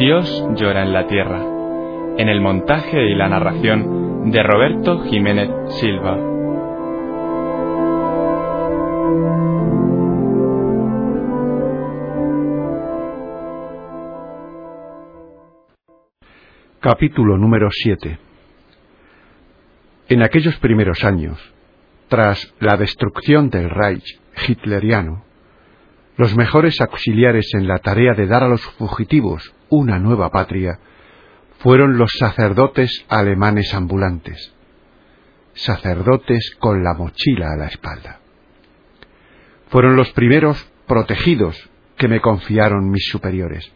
Dios llora en la tierra, en el montaje y la narración de Roberto Jiménez Silva. Capítulo número 7 En aquellos primeros años, tras la destrucción del Reich hitleriano, los mejores auxiliares en la tarea de dar a los fugitivos una nueva patria fueron los sacerdotes alemanes ambulantes, sacerdotes con la mochila a la espalda. Fueron los primeros protegidos que me confiaron mis superiores.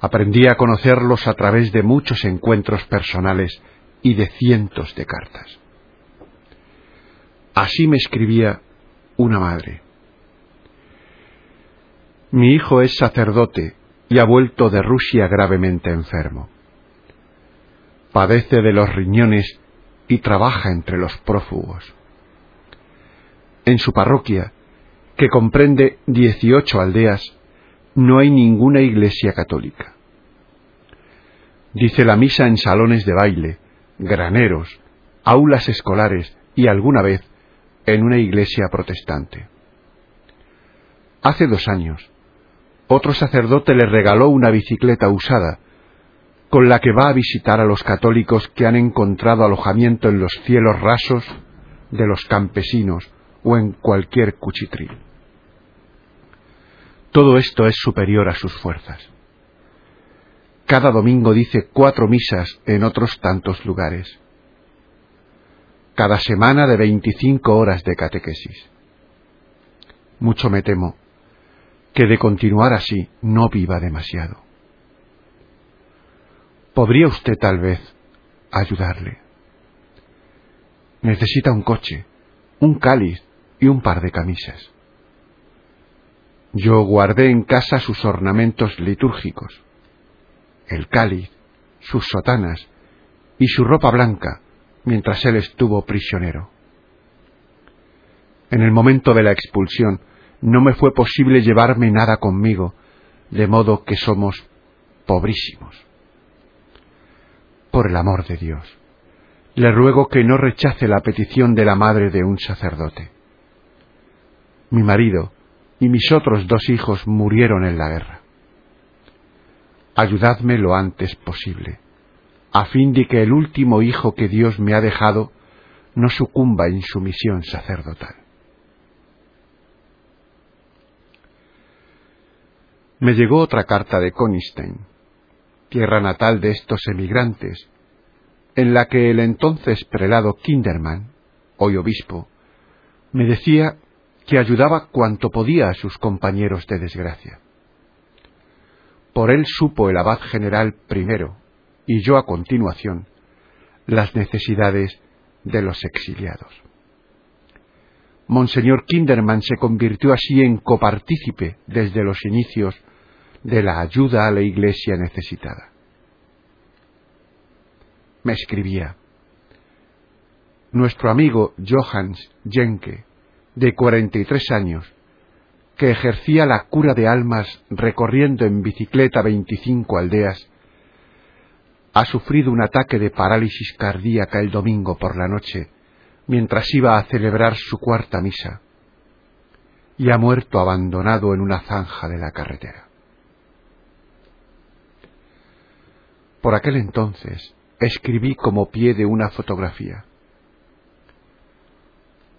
Aprendí a conocerlos a través de muchos encuentros personales y de cientos de cartas. Así me escribía una madre. Mi hijo es sacerdote y ha vuelto de Rusia gravemente enfermo. Padece de los riñones y trabaja entre los prófugos. En su parroquia, que comprende dieciocho aldeas, no hay ninguna iglesia católica. Dice la misa en salones de baile, graneros, aulas escolares y alguna vez en una iglesia protestante. Hace dos años, otro sacerdote le regaló una bicicleta usada, con la que va a visitar a los católicos que han encontrado alojamiento en los cielos rasos de los campesinos o en cualquier cuchitril. Todo esto es superior a sus fuerzas. Cada domingo dice cuatro misas en otros tantos lugares. Cada semana de veinticinco horas de catequesis. Mucho me temo que de continuar así no viva demasiado. ¿Podría usted tal vez ayudarle? Necesita un coche, un cáliz y un par de camisas. Yo guardé en casa sus ornamentos litúrgicos, el cáliz, sus sotanas y su ropa blanca mientras él estuvo prisionero. En el momento de la expulsión no me fue posible llevarme nada conmigo, de modo que somos pobrísimos. Por el amor de Dios, le ruego que no rechace la petición de la madre de un sacerdote. Mi marido y mis otros dos hijos murieron en la guerra. Ayudadme lo antes posible, a fin de que el último hijo que Dios me ha dejado no sucumba en su misión sacerdotal. Me llegó otra carta de Konistein, tierra natal de estos emigrantes, en la que el entonces prelado Kinderman, hoy obispo, me decía que ayudaba cuanto podía a sus compañeros de desgracia. Por él supo el abad general primero, y yo a continuación, las necesidades de los exiliados. Monseñor Kinderman se convirtió así en copartícipe desde los inicios de la ayuda a la iglesia necesitada. Me escribía, nuestro amigo Johannes Jenke, de 43 años, que ejercía la cura de almas recorriendo en bicicleta 25 aldeas, ha sufrido un ataque de parálisis cardíaca el domingo por la noche mientras iba a celebrar su cuarta misa y ha muerto abandonado en una zanja de la carretera. Por aquel entonces escribí como pie de una fotografía.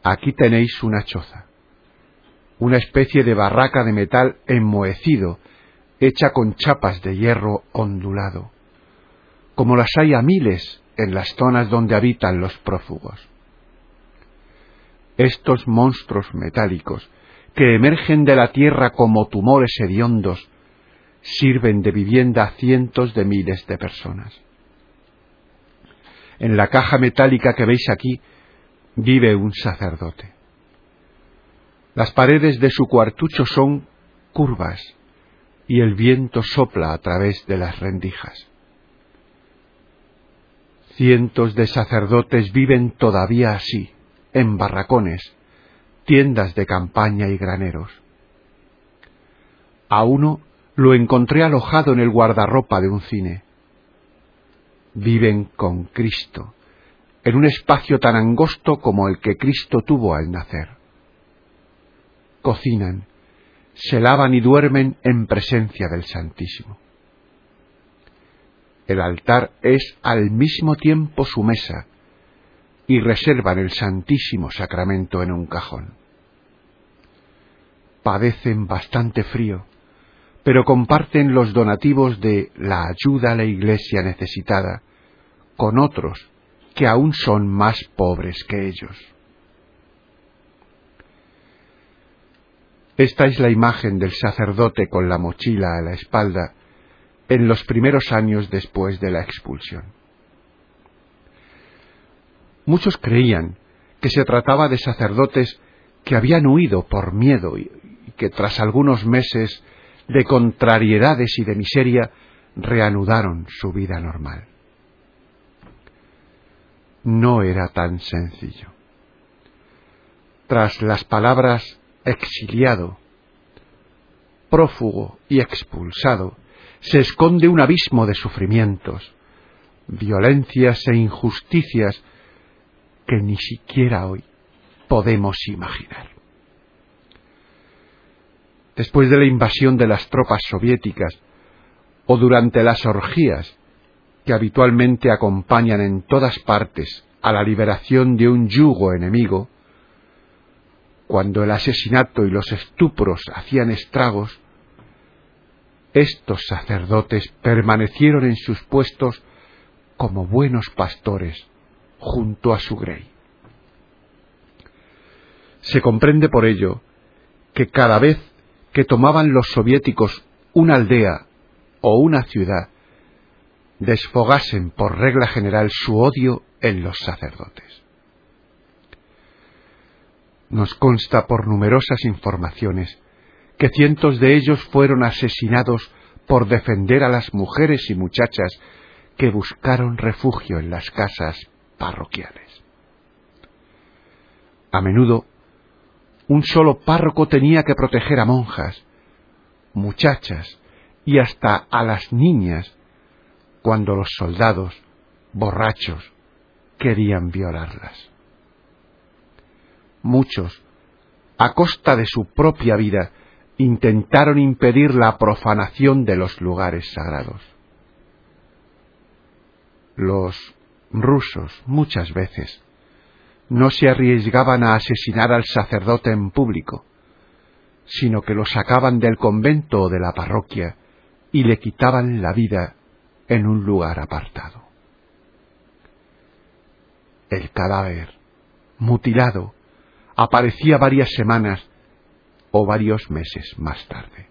Aquí tenéis una choza, una especie de barraca de metal enmohecido, hecha con chapas de hierro ondulado, como las hay a miles en las zonas donde habitan los prófugos. Estos monstruos metálicos, que emergen de la tierra como tumores hediondos, sirven de vivienda a cientos de miles de personas. En la caja metálica que veis aquí vive un sacerdote. Las paredes de su cuartucho son curvas y el viento sopla a través de las rendijas. Cientos de sacerdotes viven todavía así, en barracones, tiendas de campaña y graneros. A uno lo encontré alojado en el guardarropa de un cine. Viven con Cristo, en un espacio tan angosto como el que Cristo tuvo al nacer. Cocinan, se lavan y duermen en presencia del Santísimo. El altar es al mismo tiempo su mesa y reservan el Santísimo Sacramento en un cajón. Padecen bastante frío, pero comparten los donativos de la ayuda a la Iglesia necesitada con otros que aún son más pobres que ellos. Esta es la imagen del sacerdote con la mochila a la espalda en los primeros años después de la expulsión. Muchos creían que se trataba de sacerdotes que habían huido por miedo y que tras algunos meses de contrariedades y de miseria reanudaron su vida normal. No era tan sencillo. Tras las palabras exiliado, prófugo y expulsado, se esconde un abismo de sufrimientos, violencias e injusticias que ni siquiera hoy podemos imaginar. Después de la invasión de las tropas soviéticas o durante las orgías que habitualmente acompañan en todas partes a la liberación de un yugo enemigo, cuando el asesinato y los estupros hacían estragos, estos sacerdotes permanecieron en sus puestos como buenos pastores junto a su grey. Se comprende por ello que cada vez que tomaban los soviéticos una aldea o una ciudad, desfogasen por regla general su odio en los sacerdotes nos consta por numerosas informaciones que cientos de ellos fueron asesinados por defender a las mujeres y muchachas que buscaron refugio en las casas parroquiales. A menudo, un solo párroco tenía que proteger a monjas, muchachas y hasta a las niñas cuando los soldados, borrachos, querían violarlas muchos, a costa de su propia vida, intentaron impedir la profanación de los lugares sagrados. Los rusos muchas veces no se arriesgaban a asesinar al sacerdote en público, sino que lo sacaban del convento o de la parroquia y le quitaban la vida en un lugar apartado. El cadáver, mutilado, aparecía varias semanas o varios meses más tarde.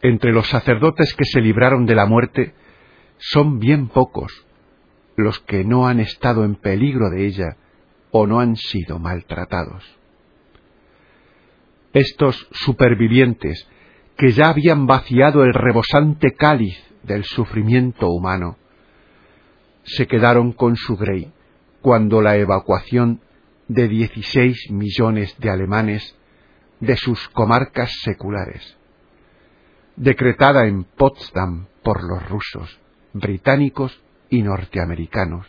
Entre los sacerdotes que se libraron de la muerte son bien pocos los que no han estado en peligro de ella o no han sido maltratados. Estos supervivientes que ya habían vaciado el rebosante cáliz del sufrimiento humano, se quedaron con su grey cuando la evacuación de 16 millones de alemanes de sus comarcas seculares, decretada en Potsdam por los rusos, británicos y norteamericanos,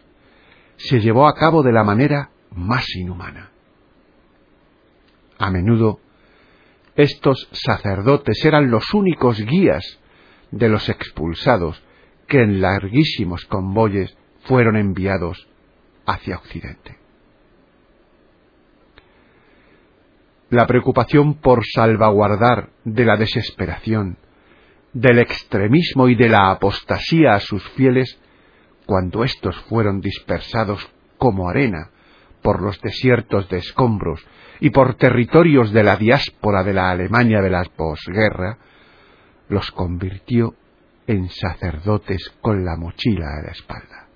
se llevó a cabo de la manera más inhumana. A menudo, estos sacerdotes eran los únicos guías de los expulsados que en larguísimos convoyes fueron enviados hacia Occidente. la preocupación por salvaguardar de la desesperación, del extremismo y de la apostasía a sus fieles, cuando éstos fueron dispersados como arena por los desiertos de escombros y por territorios de la diáspora de la Alemania de la posguerra, los convirtió en sacerdotes con la mochila a la espalda.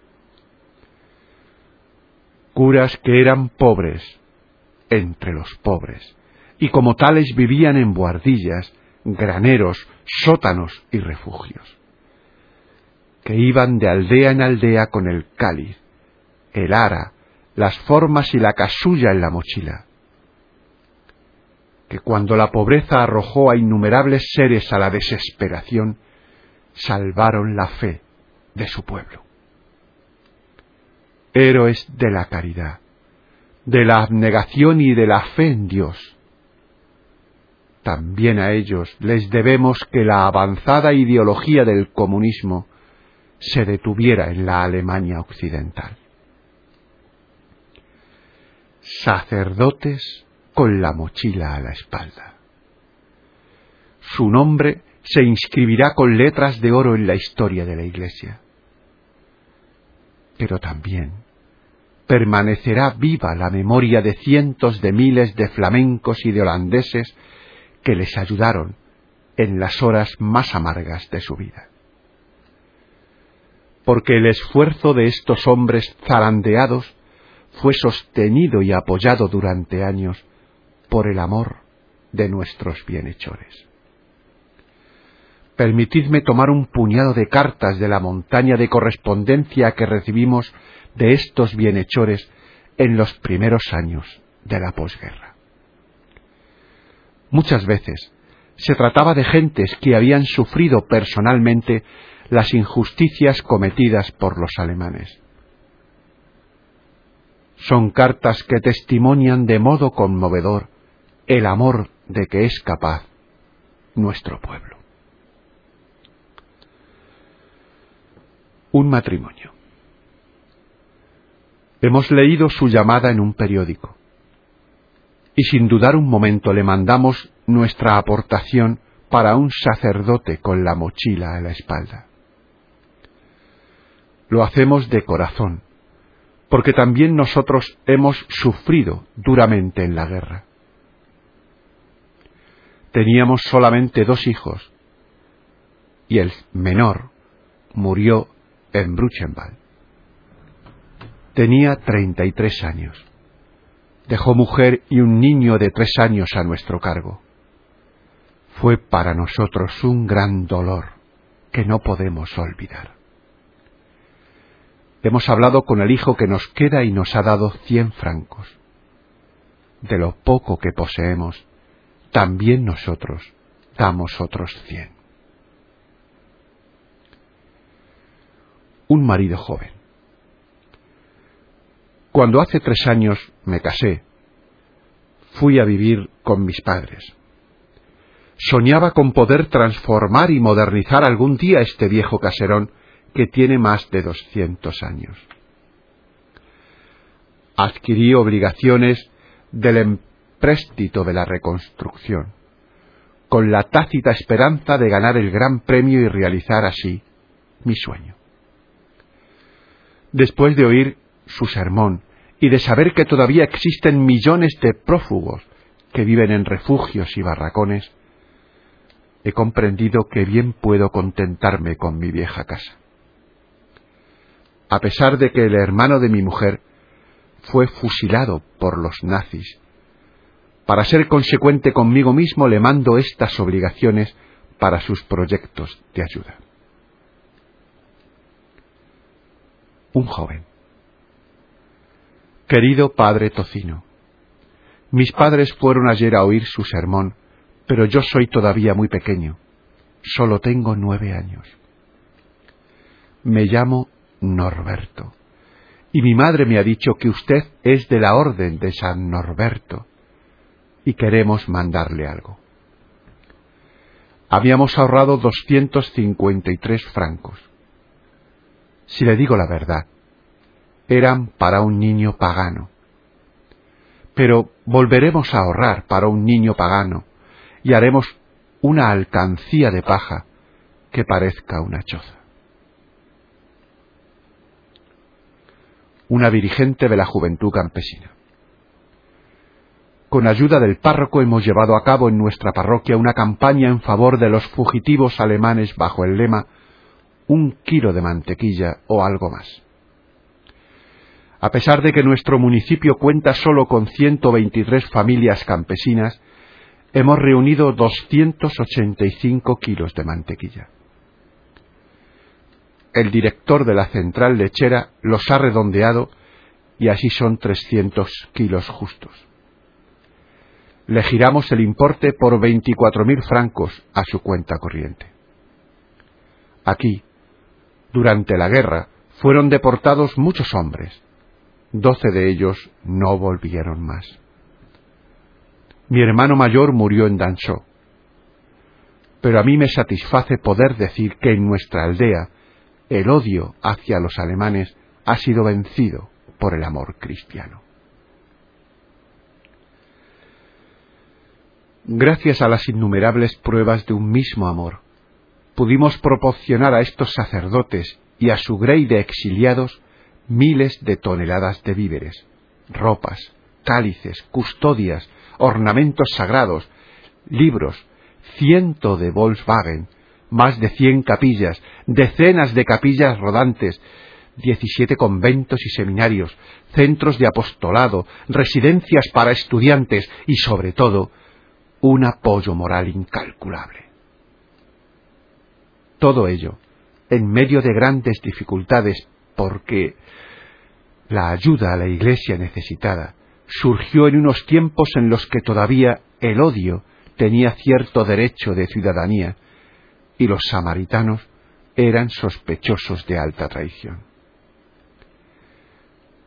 Curas que eran pobres entre los pobres, y como tales vivían en buhardillas, graneros, sótanos y refugios, que iban de aldea en aldea con el cáliz, el ara, las formas y la casulla en la mochila, que cuando la pobreza arrojó a innumerables seres a la desesperación, salvaron la fe de su pueblo. Héroes de la caridad, de la abnegación y de la fe en Dios. También a ellos les debemos que la avanzada ideología del comunismo se detuviera en la Alemania occidental. Sacerdotes con la mochila a la espalda. Su nombre se inscribirá con letras de oro en la historia de la Iglesia. Pero también permanecerá viva la memoria de cientos de miles de flamencos y de holandeses que les ayudaron en las horas más amargas de su vida. Porque el esfuerzo de estos hombres zarandeados fue sostenido y apoyado durante años por el amor de nuestros bienhechores. Permitidme tomar un puñado de cartas de la montaña de correspondencia que recibimos de estos bienhechores en los primeros años de la posguerra. Muchas veces se trataba de gentes que habían sufrido personalmente las injusticias cometidas por los alemanes. Son cartas que testimonian de modo conmovedor el amor de que es capaz nuestro pueblo. Un matrimonio. Hemos leído su llamada en un periódico y sin dudar un momento le mandamos nuestra aportación para un sacerdote con la mochila a la espalda. Lo hacemos de corazón, porque también nosotros hemos sufrido duramente en la guerra teníamos solamente dos hijos y el menor murió en Bruchenwald. Tenía treinta y tres años. Dejó mujer y un niño de tres años a nuestro cargo. Fue para nosotros un gran dolor que no podemos olvidar. Hemos hablado con el hijo que nos queda y nos ha dado cien francos. De lo poco que poseemos, también nosotros damos otros cien. Un marido joven. Cuando hace tres años me casé, fui a vivir con mis padres. Soñaba con poder transformar y modernizar algún día este viejo caserón que tiene más de doscientos años. Adquirí obligaciones del préstito de la reconstrucción, con la tácita esperanza de ganar el gran premio y realizar así mi sueño. Después de oír su sermón y de saber que todavía existen millones de prófugos que viven en refugios y barracones, he comprendido que bien puedo contentarme con mi vieja casa. A pesar de que el hermano de mi mujer fue fusilado por los nazis para ser consecuente conmigo mismo le mando estas obligaciones para sus proyectos de ayuda. Un joven. Querido padre Tocino, mis padres fueron ayer a oír su sermón, pero yo soy todavía muy pequeño. Solo tengo nueve años. Me llamo Norberto, y mi madre me ha dicho que usted es de la orden de San Norberto y queremos mandarle algo. Habíamos ahorrado 253 francos. Si le digo la verdad, eran para un niño pagano. Pero volveremos a ahorrar para un niño pagano y haremos una alcancía de paja que parezca una choza. Una dirigente de la juventud campesina con ayuda del párroco hemos llevado a cabo en nuestra parroquia una campaña en favor de los fugitivos alemanes bajo el lema un kilo de mantequilla o algo más. A pesar de que nuestro municipio cuenta solo con 123 familias campesinas, hemos reunido 285 kilos de mantequilla. El director de la central lechera los ha redondeado y así son 300 kilos justos. Le giramos el importe por 24.000 francos a su cuenta corriente. Aquí, durante la guerra, fueron deportados muchos hombres. Doce de ellos no volvieron más. Mi hermano mayor murió en Danzó. Pero a mí me satisface poder decir que en nuestra aldea el odio hacia los alemanes ha sido vencido por el amor cristiano. Gracias a las innumerables pruebas de un mismo amor, pudimos proporcionar a estos sacerdotes y a su grey de exiliados miles de toneladas de víveres, ropas, cálices, custodias, ornamentos sagrados, libros, ciento de Volkswagen, más de cien capillas, decenas de capillas rodantes, diecisiete conventos y seminarios, centros de apostolado, residencias para estudiantes y, sobre todo, un apoyo moral incalculable. Todo ello en medio de grandes dificultades porque la ayuda a la Iglesia necesitada surgió en unos tiempos en los que todavía el odio tenía cierto derecho de ciudadanía y los samaritanos eran sospechosos de alta traición.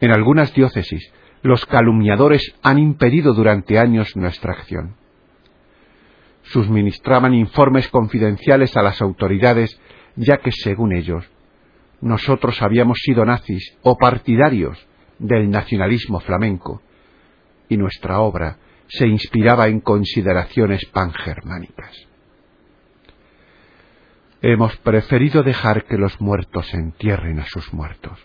En algunas diócesis, los calumniadores han impedido durante años nuestra acción. Suministraban informes confidenciales a las autoridades, ya que, según ellos, nosotros habíamos sido nazis o partidarios del nacionalismo flamenco, y nuestra obra se inspiraba en consideraciones pangermánicas. Hemos preferido dejar que los muertos entierren a sus muertos.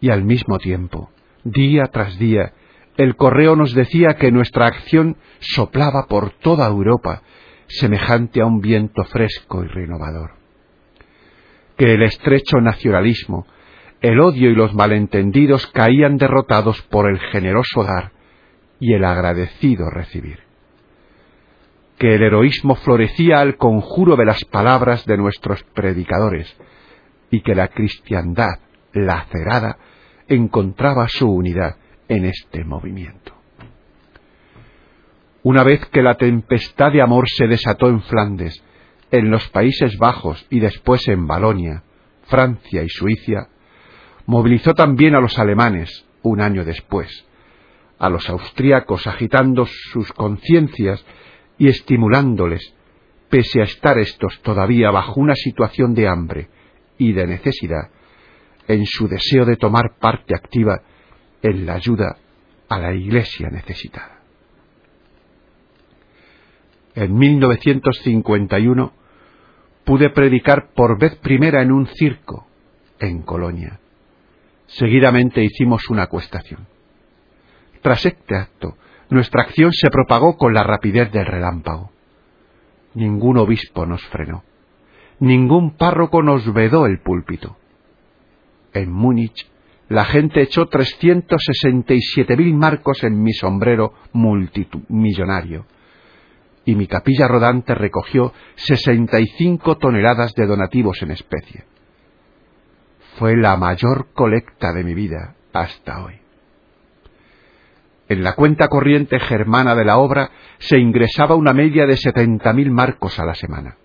Y al mismo tiempo, día tras día, el correo nos decía que nuestra acción soplaba por toda Europa, semejante a un viento fresco y renovador. Que el estrecho nacionalismo, el odio y los malentendidos caían derrotados por el generoso dar y el agradecido recibir. Que el heroísmo florecía al conjuro de las palabras de nuestros predicadores y que la cristiandad lacerada encontraba su unidad en este movimiento. Una vez que la tempestad de amor se desató en Flandes, en los Países Bajos y después en Balonia, Francia y Suiza, movilizó también a los alemanes un año después, a los austríacos agitando sus conciencias y estimulándoles, pese a estar estos todavía bajo una situación de hambre y de necesidad, en su deseo de tomar parte activa en la ayuda a la Iglesia necesitada. En 1951 pude predicar por vez primera en un circo en Colonia Seguidamente hicimos una acuestación. Tras este acto, nuestra acción se propagó con la rapidez del relámpago. Ningún obispo nos frenó. Ningún párroco nos vedó el púlpito. En Múnich, la gente echó siete mil marcos en mi sombrero multimillonario y mi capilla rodante recogió sesenta y cinco toneladas de donativos en especie fue la mayor colecta de mi vida hasta hoy. En la cuenta corriente germana de la obra se ingresaba una media de setenta mil marcos a la semana.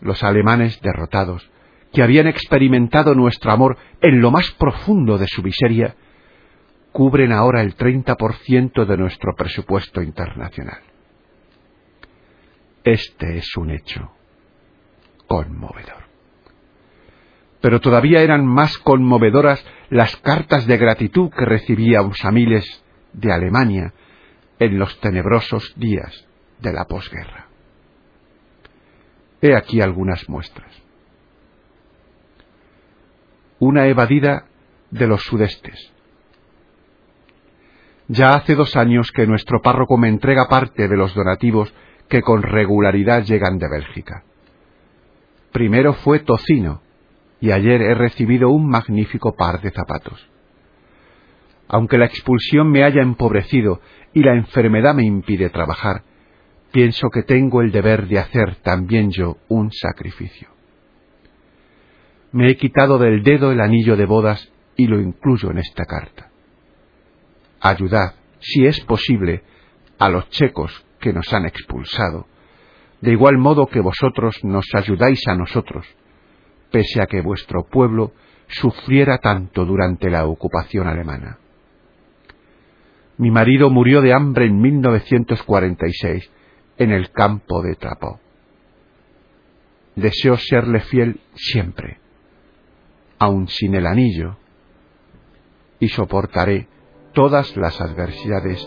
Los alemanes derrotados, que habían experimentado nuestro amor en lo más profundo de su miseria, cubren ahora el treinta por ciento de nuestro presupuesto internacional. Este es un hecho conmovedor pero todavía eran más conmovedoras las cartas de gratitud que recibía Usamiles de Alemania en los tenebrosos días de la posguerra. He aquí algunas muestras. Una evadida de los sudestes. Ya hace dos años que nuestro párroco me entrega parte de los donativos que con regularidad llegan de Bélgica. Primero fue tocino, y ayer he recibido un magnífico par de zapatos. Aunque la expulsión me haya empobrecido y la enfermedad me impide trabajar, pienso que tengo el deber de hacer también yo un sacrificio. Me he quitado del dedo el anillo de bodas y lo incluyo en esta carta. Ayudad, si es posible, a los checos que nos han expulsado, de igual modo que vosotros nos ayudáis a nosotros, pese a que vuestro pueblo sufriera tanto durante la ocupación alemana. Mi marido murió de hambre en 1946 en el campo de Trapo. Deseo serle fiel siempre, aun sin el anillo, y soportaré todas las adversidades